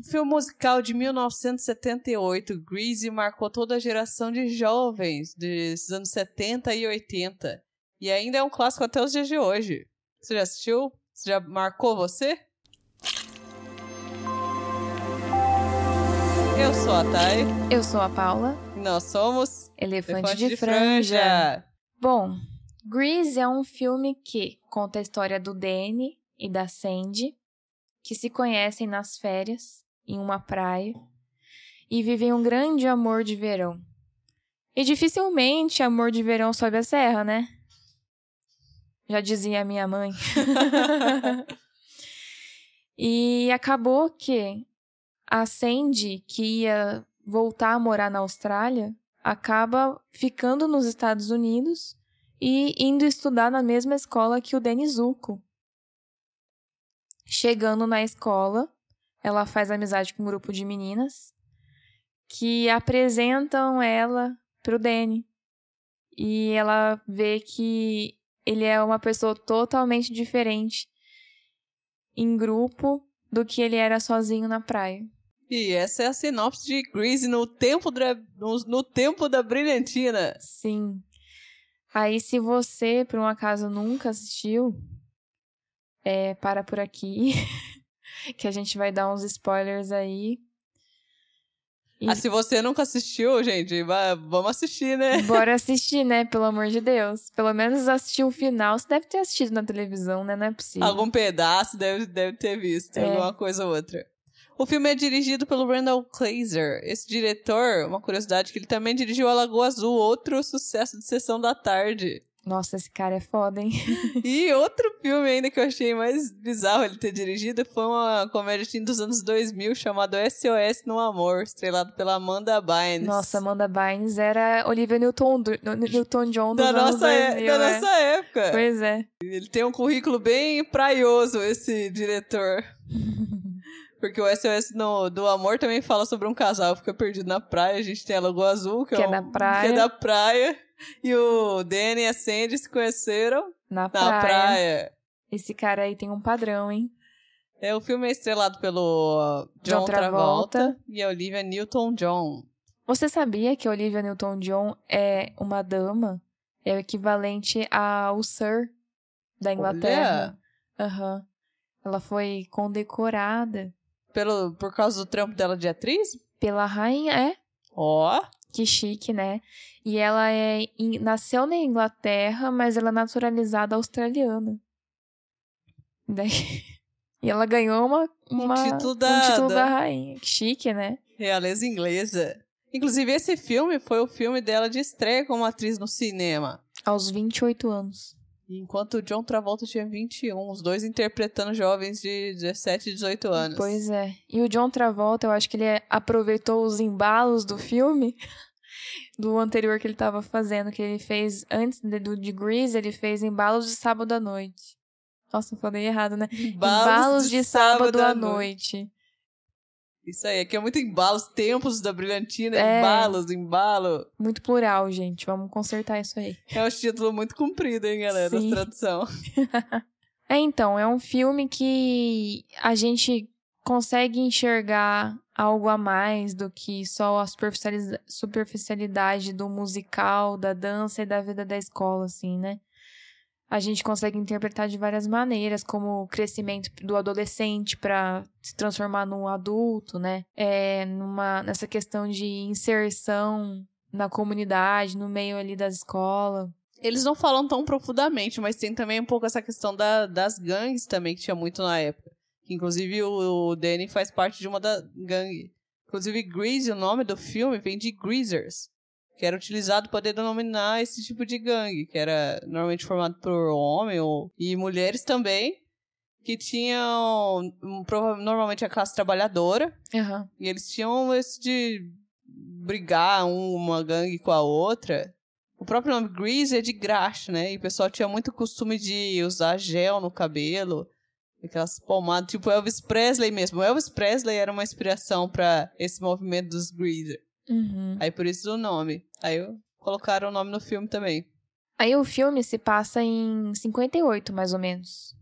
O filme musical de 1978, Grease, marcou toda a geração de jovens dos anos 70 e 80. E ainda é um clássico até os dias de hoje. Você já assistiu? Você já marcou você? Eu sou a Thay. Eu sou a Paula. Nós somos Elefante, Elefante de, de franja. franja. Bom, Grease é um filme que conta a história do Danny e da Sandy, que se conhecem nas férias em uma praia e vivem um grande amor de verão. E dificilmente amor de verão sobe a serra, né? Já dizia a minha mãe. e acabou que a Sandy, que ia voltar a morar na Austrália, acaba ficando nos Estados Unidos e indo estudar na mesma escola que o Denizuko. Chegando na escola, ela faz amizade com um grupo de meninas que apresentam ela pro Danny. E ela vê que ele é uma pessoa totalmente diferente em grupo do que ele era sozinho na praia. E essa é a sinopse de Grease no tempo da, no, no tempo da brilhantina. Sim. Aí, se você, por um acaso, nunca assistiu, é, para por aqui. que a gente vai dar uns spoilers aí. E... Ah, se você nunca assistiu, gente, vamos assistir, né? Bora assistir, né? Pelo amor de Deus. Pelo menos assistir o final. Você deve ter assistido na televisão, né? Não é possível. Algum pedaço deve, deve ter visto, é. alguma coisa ou outra. O filme é dirigido pelo Randall Kleiser. Esse diretor, uma curiosidade, que ele também dirigiu A Lagoa Azul, outro sucesso de Sessão da Tarde. Nossa, esse cara é foda, hein? e outro filme ainda que eu achei mais bizarro ele ter dirigido foi uma comédia teen dos anos 2000 chamado SOS no Amor, estrelado pela Amanda Bynes. Nossa, Amanda Bynes era Olivia Newton, Newton-John da, nossa, é, 2000, da é. nossa época. Pois é. Ele tem um currículo bem praioso, esse diretor. Porque o SOS no, do Amor também fala sobre um casal que fica perdido na praia. A gente tem a Lagoa Azul, que, que é, um, da praia. Que é da praia. E o Danny e a Sandy se conheceram na, na praia. praia. Esse cara aí tem um padrão, hein? É, o filme é estrelado pelo John, John Travolta, Travolta e a Olivia Newton-John. Você sabia que a Olivia Newton-John é uma dama? É o equivalente ao Sir da Inglaterra. Aham. Uhum. Ela foi condecorada. Pelo, por causa do trampo dela de atriz? Pela rainha, é. Ó. Oh. Que chique, né? E ela é nasceu na Inglaterra, mas ela é naturalizada australiana. Daí... E ela ganhou uma, uma um, título da, um título da rainha. Que chique, né? Realeza inglesa. Inclusive, esse filme foi o filme dela de estreia como atriz no cinema. Aos 28 anos. Enquanto o John Travolta tinha 21, os dois interpretando jovens de 17 e 18 anos. Pois é. E o John Travolta, eu acho que ele aproveitou os embalos do filme do anterior que ele estava fazendo, que ele fez antes do de Grease, ele fez embalos de sábado à noite. Nossa, falei errado, né? Embalos, embalos de, de, sábado, sábado à noite. noite. Isso aí, aqui é muito embalos, tempos da brilhantina, é, embalos, embalo. Muito plural, gente. Vamos consertar isso aí. É um título muito comprido, hein, galera, Sim. tradução. é, então, é um filme que a gente consegue enxergar algo a mais do que só a superficialidade do musical, da dança e da vida da escola, assim, né? A gente consegue interpretar de várias maneiras, como o crescimento do adolescente para se transformar num adulto, né? É, numa, nessa questão de inserção na comunidade, no meio ali da escola. Eles não falam tão profundamente, mas tem também um pouco essa questão da, das gangues também, que tinha muito na época. Inclusive, o, o Danny faz parte de uma da gangue. Inclusive, Grease, o nome do filme, vem de Greasers que era utilizado para denominar esse tipo de gangue, que era normalmente formado por homem ou, e mulheres também, que tinham normalmente a classe trabalhadora, uhum. e eles tinham esse de brigar uma gangue com a outra. O próprio nome Grease é de graxa, né? E o pessoal tinha muito costume de usar gel no cabelo, aquelas pomadas, tipo Elvis Presley mesmo. O Elvis Presley era uma inspiração para esse movimento dos Greaser. Uhum. Aí por isso o nome. Aí colocaram o nome no filme também. Aí o filme se passa em 58, mais ou menos.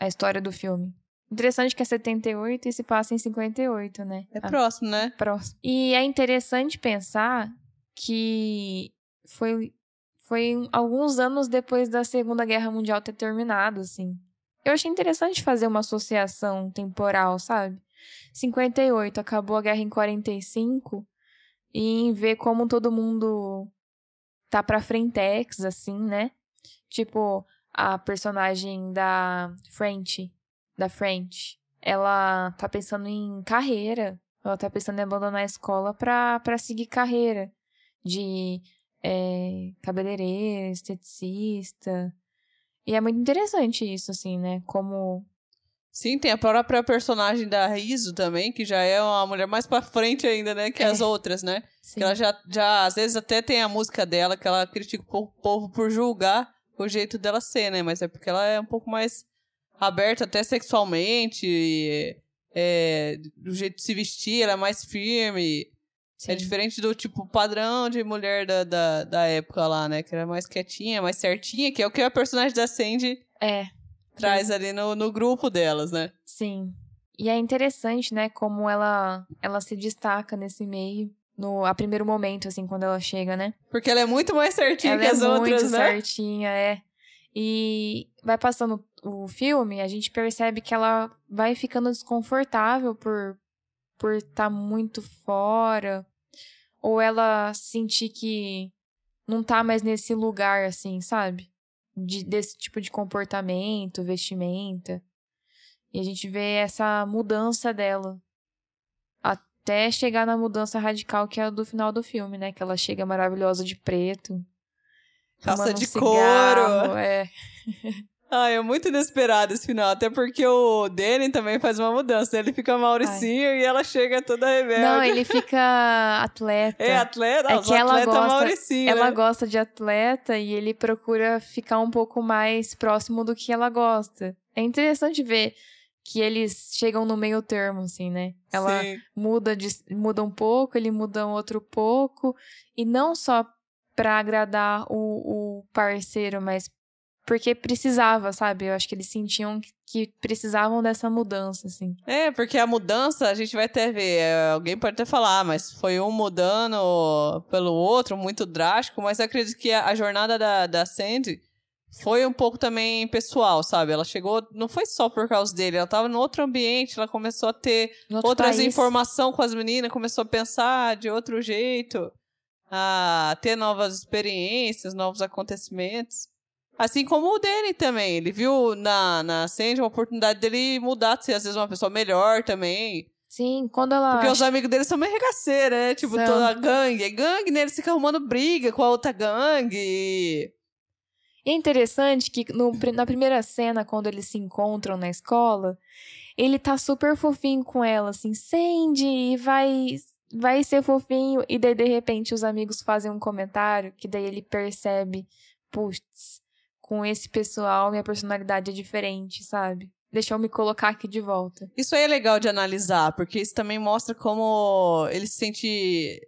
A história do filme. Interessante que é 78 e se passa em 58, né? É ah, próximo, né? Próximo. E é interessante pensar que foi, foi alguns anos depois da Segunda Guerra Mundial ter terminado, assim. Eu achei interessante fazer uma associação temporal, sabe? 58, acabou a guerra em 45, e ver como todo mundo tá pra frentex, assim, né? Tipo, a personagem da French, da French, ela tá pensando em carreira. Ela tá pensando em abandonar a escola pra, pra seguir carreira de é, cabeleireira, esteticista. E é muito interessante isso, assim, né? Como Sim, tem a própria personagem da Riso também, que já é uma mulher mais pra frente ainda, né? Que é. as outras, né? Sim. Que ela já, já, às vezes, até tem a música dela, que ela critica o povo por julgar o jeito dela ser, né? Mas é porque ela é um pouco mais aberta até sexualmente, e, é, do jeito de se vestir, ela é mais firme. É Sim. É diferente do tipo padrão de mulher da, da, da época lá, né? Que era mais quietinha, mais certinha, que é o que a personagem da Sandy é traz ali no, no grupo delas, né? Sim. E é interessante, né, como ela, ela se destaca nesse meio. No a primeiro momento, assim, quando ela chega, né? Porque ela é muito mais certinha ela que as é outras, muito né? certinha, é. E vai passando o filme, a gente percebe que ela vai ficando desconfortável por por estar tá muito fora, ou ela sentir que não tá mais nesse lugar, assim, sabe? De, desse tipo de comportamento, vestimenta. E a gente vê essa mudança dela. Até chegar na mudança radical que é a do final do filme, né? Que ela chega maravilhosa de preto. Calça de um couro. É. Ai, é muito inesperado esse final. Até porque o Danny também faz uma mudança. Ele fica Mauricinho Ai. e ela chega toda rebelde. Não, ele fica atleta. É, atleta? É que ela atleta gosta, Mauricinho, Ela né? gosta de atleta e ele procura ficar um pouco mais próximo do que ela gosta. É interessante ver que eles chegam no meio termo, assim, né? Ela Sim. muda, de, muda um pouco, ele muda um outro pouco. E não só para agradar o, o parceiro, mas porque precisava, sabe? Eu acho que eles sentiam que precisavam dessa mudança, assim. É, porque a mudança, a gente vai até ver, é, alguém pode até falar, ah, mas foi um mudando pelo outro, muito drástico, mas eu acredito que a, jornada da, da Sandy foi um pouco também pessoal, sabe? Ela chegou, não foi só por causa dele, ela tava no outro ambiente, ela começou a ter outras informações com as meninas, começou a pensar de outro jeito, a ter novas experiências, novos acontecimentos. Assim como o Danny também. Ele viu na, na Sandy uma oportunidade dele mudar, de ser às vezes uma pessoa melhor também. Sim, quando ela. Porque os amigos dele são meio regaceiros, né? Tipo, são. toda a gangue. É gangue, né? Eles ficam arrumando briga com a outra gangue. É interessante que no, na primeira cena, quando eles se encontram na escola, ele tá super fofinho com ela, assim, Sandy, vai, vai ser fofinho. E daí, de repente, os amigos fazem um comentário que daí ele percebe, putz, com esse pessoal, minha personalidade é diferente, sabe? Deixa eu me colocar aqui de volta. Isso aí é legal de analisar, porque isso também mostra como ele se sente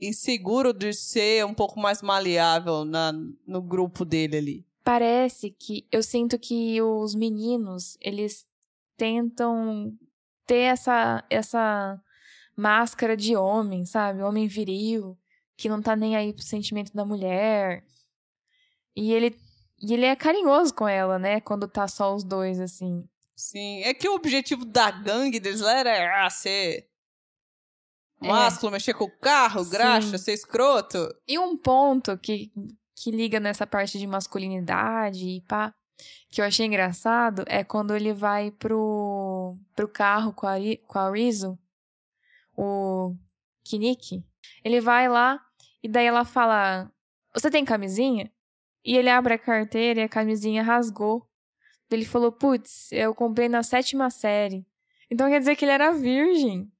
inseguro de ser um pouco mais maleável na, no grupo dele ali. Parece que eu sinto que os meninos, eles tentam ter essa essa máscara de homem, sabe? Homem viril, que não tá nem aí pro sentimento da mulher. E ele e ele é carinhoso com ela, né? Quando tá só os dois, assim. Sim, é que o objetivo da gangue deles lá era ah, ser é. másculo, mexer com o carro, Sim. graxa, ser escroto. E um ponto que, que liga nessa parte de masculinidade e pá, que eu achei engraçado, é quando ele vai pro, pro carro com a, com a Rizzo, o Kiniki. Ele vai lá e daí ela fala: Você tem camisinha? E ele abre a carteira e a camisinha rasgou. Ele falou: Putz, eu comprei na sétima série. Então quer dizer que ele era virgem.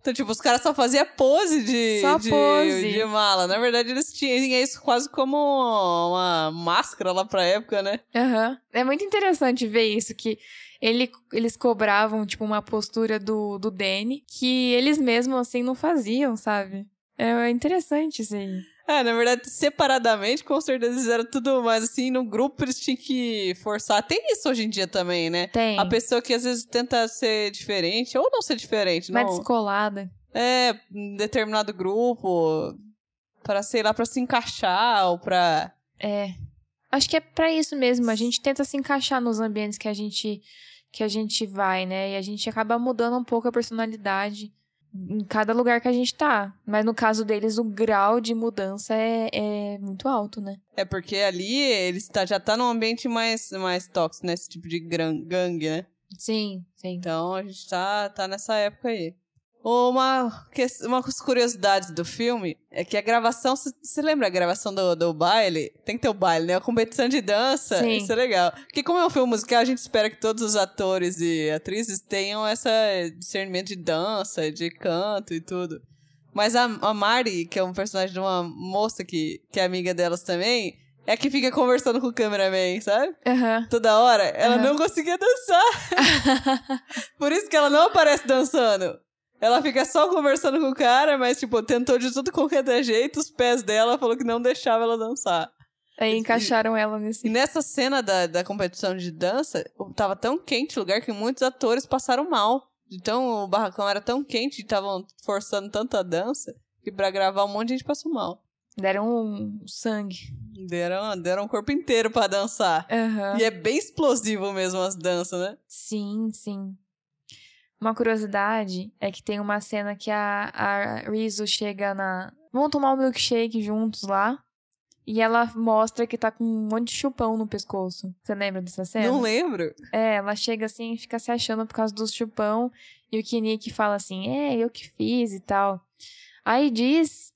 Então, tipo, os caras só faziam pose de, só de, pose. de mala. Na verdade, eles tinham isso quase como uma máscara lá pra época, né? Aham. Uhum. É muito interessante ver isso, que ele, eles cobravam, tipo, uma postura do, do Danny que eles mesmos, assim, não faziam, sabe? É interessante isso aí. É, na verdade, separadamente, com certeza eles eram tudo mais assim, no grupo eles tinham que forçar. Tem isso hoje em dia também, né? Tem. A pessoa que às vezes tenta ser diferente, ou não ser diferente, Mais não. descolada. É, em determinado grupo, para sei lá, para se encaixar, ou pra. É. Acho que é pra isso mesmo. A gente tenta se encaixar nos ambientes que a gente que a gente vai, né? E a gente acaba mudando um pouco a personalidade em cada lugar que a gente tá. Mas no caso deles, o grau de mudança é, é muito alto, né? É porque ali eles tá, já tá num ambiente mais, mais tóxico, nesse tipo de gangue, né? Sim, sim. Então a gente tá, tá nessa época aí. Uma, uma das curiosidades do filme é que a gravação. Você lembra a gravação do, do baile? Tem que ter o baile, né? A competição de dança. Sim. Isso é legal. Porque, como é um filme musical, a gente espera que todos os atores e atrizes tenham esse discernimento de dança, de canto e tudo. Mas a, a Mari, que é um personagem de uma moça que, que é amiga delas também, é que fica conversando com o cameraman, sabe? Aham. Toda hora. Ela Aham. não conseguia dançar. Por isso que ela não aparece dançando. Ela fica só conversando com o cara, mas, tipo, tentou de tudo qualquer jeito. Os pés dela falou que não deixava ela dançar. Aí encaixaram ela nesse. E nessa cena da, da competição de dança, tava tão quente o lugar que muitos atores passaram mal. Então o barracão era tão quente e estavam forçando tanta dança que pra gravar um monte de gente passou mal. Deram um sangue. Deram, deram o corpo inteiro pra dançar. Aham. E é bem explosivo mesmo as danças, né? Sim, sim. Uma curiosidade é que tem uma cena que a, a chega na. Vão tomar um milkshake juntos lá. E ela mostra que tá com um monte de chupão no pescoço. Você lembra dessa cena? Não lembro. É, ela chega assim e fica se achando por causa dos chupão. E o Kinnick fala assim: É, eu que fiz e tal. Aí diz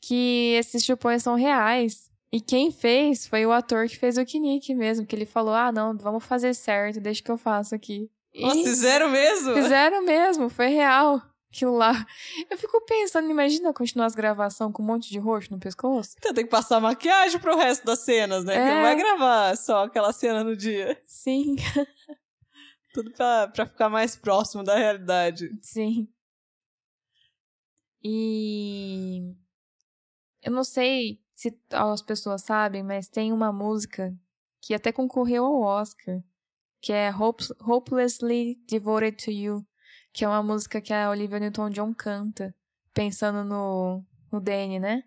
que esses chupões são reais. E quem fez foi o ator que fez o Kinnick mesmo. Que ele falou: Ah, não, vamos fazer certo, deixa que eu faço aqui. Nossa, fizeram mesmo? fizeram mesmo, foi real. Aquilo lá. Eu fico pensando, imagina continuar as gravações com um monte de roxo no pescoço? Então tem que passar maquiagem pro resto das cenas, né? Que É. não vai gravar só aquela cena no dia. Sim, Tudo pra, pra ficar mais próximo da realidade. sim. E eu não sei se as pessoas sabem, mas tem uma música que até concorreu ao Oscar, que é Hope- Hopelessly Devoted to You, que é uma música que a Olivia Newton-John canta, pensando no, no Danny, né?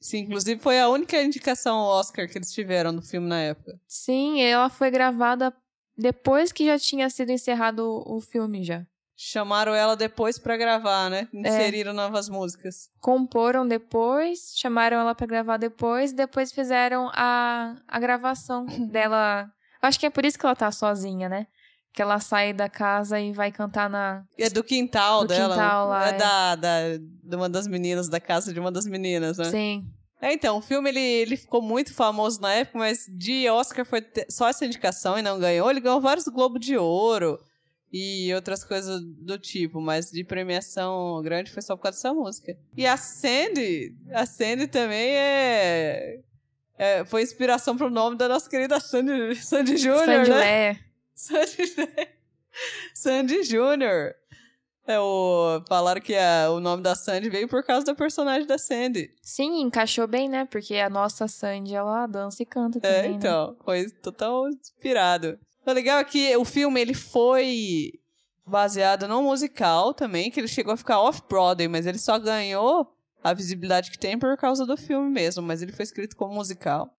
Sim, inclusive foi a única indicação ao Oscar que eles tiveram no filme na época. Sim, ela foi gravada depois que já tinha sido encerrado o filme já. Chamaram ela depois pra gravar, né? É. Inseriram novas músicas. Comporam depois, chamaram ela pra gravar depois, depois fizeram a, a gravação dela. Acho que é por isso que ela tá sozinha, né? Que ela sai da casa e vai cantar na. É do quintal Do dela. quintal lá, é, é. Da, da, de uma das meninas, da casa de uma das meninas, né? Sim. É, então, o filme ele, ele ficou muito famoso na época, mas de Oscar foi só essa indicação e não ganhou. Ele ganhou vários Globo de Ouro e outras coisas do tipo, mas de premiação grande foi só por causa dessa música. E a Sandy, a Sandy também é. É, foi inspiração pro nome da nossa querida Sandy, Sandy Júnior, Sandy né? Lé. Sandy, Sandy Júnior. É o falaram que a- o nome da Sandy veio por causa da personagem da Sandy. Sim, encaixou bem, né? Porque a nossa Sandy, ela dança e canta É, também, né? então, foi total inspirado. O legal é que o filme ele foi baseado num musical também, que ele chegou a ficar off-Broadway, mas ele só ganhou a visibilidade que tem por causa do filme mesmo, mas ele foi escrito como musical.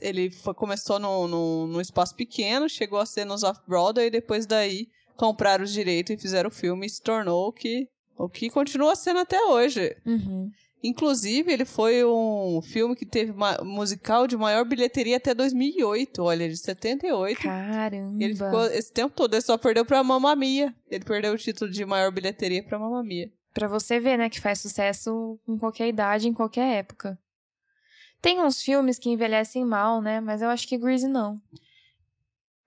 Ele foi- começou num no, no, espaço pequeno, chegou a ser nos off-Broadway, e depois daí compraram os direitos e fizeram o filme e se tornou o que, o que continua sendo até hoje. Uhum. Inclusive, ele foi um filme que teve musical de maior bilheteria até 2008, olha, de 78. Caramba. Ele ficou esse tempo todo, ele só perdeu pra Mamma Mia. Ele perdeu o título de maior bilheteria pra Mamma Mia. Pra você ver, né, que faz sucesso em qualquer idade, em qualquer época. Tem uns filmes que envelhecem mal, né? Mas eu acho que Grease não.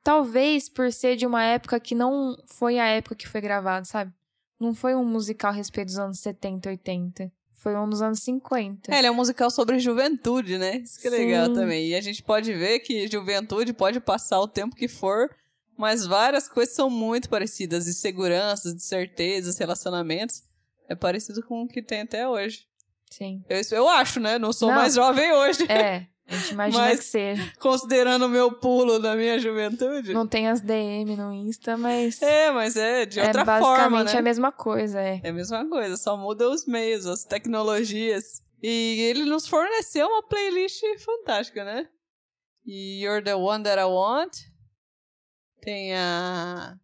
Talvez por ser de uma época que não foi a época que foi gravado, sabe? Não foi um musical a respeito dos anos 70, 80. Foi um dos anos 50. É, ele é um musical sobre juventude, né? Isso que é legal também. E a gente pode ver que juventude pode passar o tempo que for, mas várias coisas são muito parecidas. De seguranças, de certezas, relacionamentos. É parecido com o que tem até hoje. Sim. Eu, eu acho, né? Não sou Não. mais jovem hoje. É, a gente imagina Mas- que seja. Considerando o meu pulo da minha juventude. Não tem as DM no Insta, mas É, mas é de é outra basicamente forma, né? a mesma coisa, é. É a mesma coisa, só muda os meios, as tecnologias. E ele nos forneceu uma playlist fantástica, né? E You're the One That I Want. Tem a.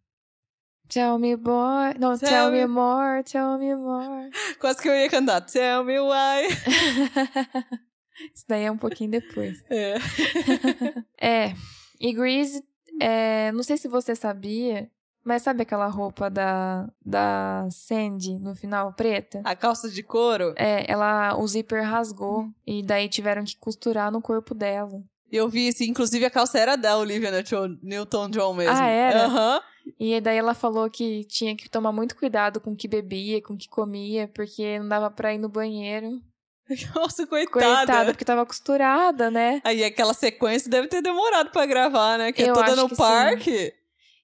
Tell me boy, não, Tell tell, me- me more, tell me more. Quase que eu ia cantar. Tell me why. Isso daí é um pouquinho depois. É. É, e Grease, é, não sei se você sabia, mas sabe aquela roupa da, da Sandy no final, preta? A calça de couro. É, ela, o zíper rasgou e daí tiveram que costurar no corpo dela. Eu vi isso, inclusive a calça era da Olivia Newton- Newton-John mesmo. Ah, era? Aham. E daí ela falou que tinha que tomar muito cuidado com o que bebia, com o que comia, porque não dava pra ir no banheiro. Nossa, coitada. Coitada, porque tava costurada, né? Aí aquela sequência deve ter demorado pra gravar, né? Que é Eu toda acho no que sim. parque.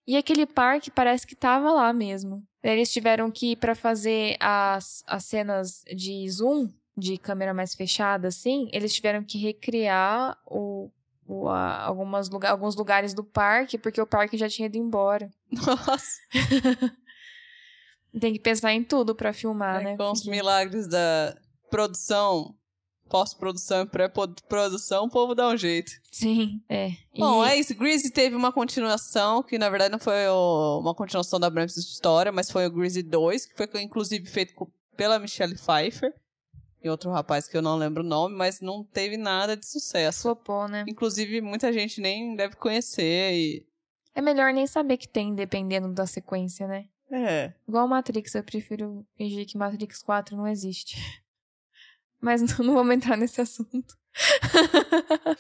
E aquele parque parece que tava lá mesmo. Eles tiveram que ir pra fazer as, as cenas de zoom, de câmera mais fechada, assim. Eles tiveram que recriar o, o, a- algumas lugar, alguns lugares do parque, porque o parque já tinha ido embora. Nossa. Tem que pensar em tudo pra filmar, É, né? com os milagres da produção, pós-produção e pré-produção, o povo dá um jeito. Sim, é. E- Bom, é isso. Greasy teve uma continuação, que na verdade não foi o- uma continuação da Bram's história, mas foi o Greasy 2, que foi inclusive feito pela Michelle Pfeiffer e outro rapaz que eu não lembro o nome, mas não teve nada de sucesso. Flopou, né? Inclusive, muita gente nem deve conhecer e... É melhor nem saber que tem, dependendo da sequência, né? É. Igual Matrix, eu prefiro fingir que Matrix 4 não existe. Mas não, não vamos entrar nesse assunto.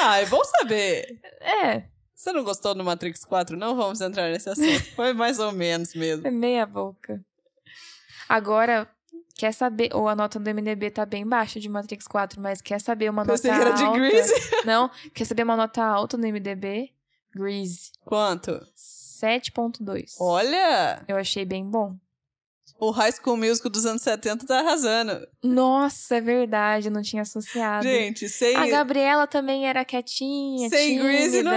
Ah, é bom saber. É, Você não gostou do Matrix 4? Não vamos entrar nesse assunto. Foi mais ou menos mesmo. é meia boca. Agora, quer saber... Ou a nota do MDB tá bem baixa de Matrix 4, mas quer saber uma Pensei nota que era de alta... Greasy. Não, quer saber uma nota alta no MDB? Grease. Quanto? 7.2. Olha! Eu achei bem bom. O High School Musical dos anos 70 tá arrasando. Nossa, é verdade, eu não tinha associado. Gente, sem, A Gabriela também era quietinha, sem Greasy não,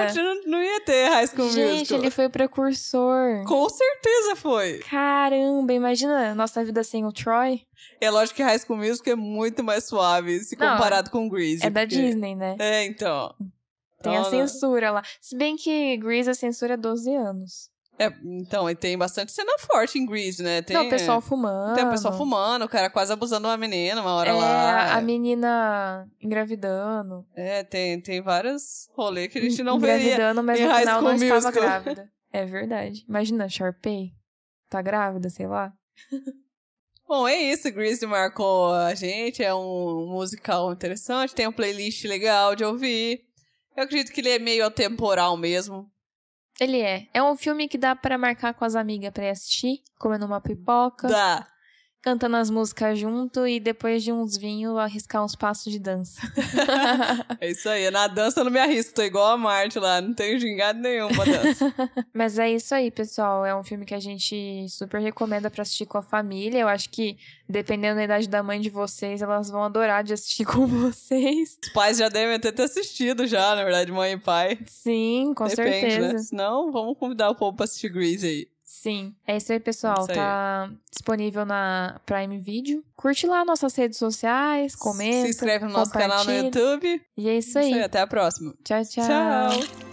não, ia ter High School Gente, Musical. ele foi precursor. Com certeza foi. Caramba, imagina nossa vida sem o Troy. É lógico que High School Musical é muito mais suave se Não, comparado com Greasy. É da porque- Disney, né? É, então. Tem a Então, censura lá. Se bem que Grease a censura é 12 anos. É, então, e tem bastante cena forte em Greasy, né? Tem, Não, o pessoal fumando. Tem o pessoal fumando, o cara quase abusando uma menina uma hora É, lá. a menina engravidando. É, tem, tem vários rolês que a gente não veria. engravidando, mas no final não School estava Musical. grávida. É verdade. Imagina, Sharpay. Tá grávida, sei lá. Bom, é isso. Greasy marcou a gente. É um musical interessante. Tem uma playlist legal de ouvir. Eu acredito que ele é meio atemporal mesmo. Ele é. É um filme que dá pra marcar com as amigas pra ir assistir, comendo uma pipoca, Dá. Cantando as músicas junto e depois de uns vinhos arriscar uns passos de dança. É isso aí. Na dança eu não me arrisco. Tô igual a Marte lá. Não tenho gingado nenhum pra dança. Mas é isso aí, pessoal. É um filme que a gente super recomenda pra assistir com a família. Eu acho que, dependendo da idade da mãe de vocês, elas vão adorar de assistir com vocês. Os pais já devem até ter assistido já, na verdade, mãe e pai. Sim, com Depende, certeza. né? Senão, vamos convidar o povo pra assistir Greasy aí. Sim. É isso aí, pessoal. Isso aí. Tá disponível na Prime Video. Curte lá nossas redes sociais, comenta. Se inscreve no nosso canal no. YouTube. E é isso aí. Até a próxima. Tchau, tchau. Tchau.